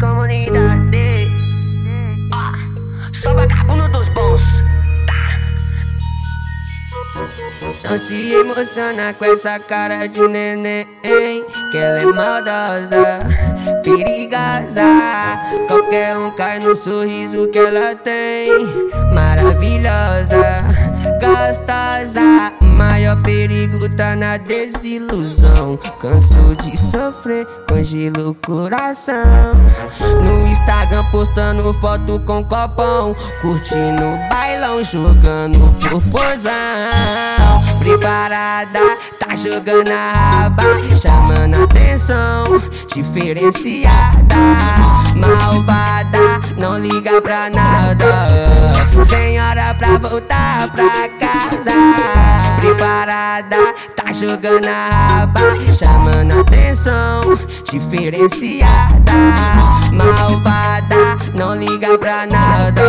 comunidade. Ah, só vagabundo dos bons. Tá. Não se emociona com essa cara de neném Que ela é maldosa, perigosa Qualquer um cai no sorriso que ela tem Maravilhosa, gostosa Maior perigo tá na desilusão. Canso de sofrer, congelo o coração. No Instagram postando foto com copão. Curtindo bailão, jogando por Preparada, tá jogando a raba Chamando atenção, diferenciada Malvada, não liga pra nada. Senhora pra voltar pra casa Preparada, tá jogando a raba Chamando atenção, diferenciada Malvada, não liga pra nada.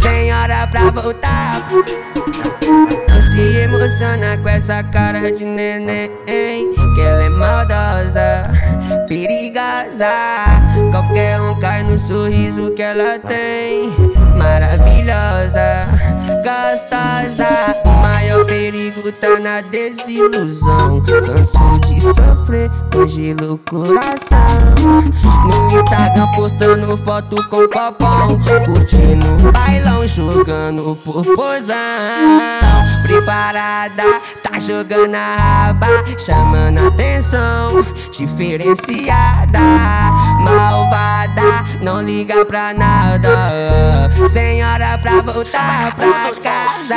Senhora pra voltar. Não se emociona com essa cara de neném Que ela é maldosa, perigosa. Qualquer sorriso que ela tem. Maravilhosa, gostosa. Maior perigo tá na desilusão. Canso de sofrer, congelo o coração. No Instagram postando foto com copão. Curtindo bailão, jogando por Preparada, tá jogando a raba Chamando atenção, diferenciada liga pra nada. Senhora pra voltar pra casa.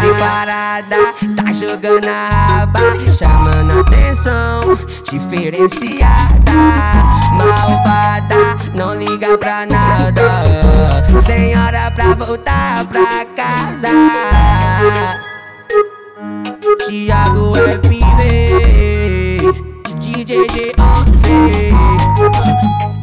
Preparada, tá jogando a raba Chamando atenção, diferenciada. Malvada, não liga pra nada. Senhora pra voltar pra casa. Thiago FV DJ G11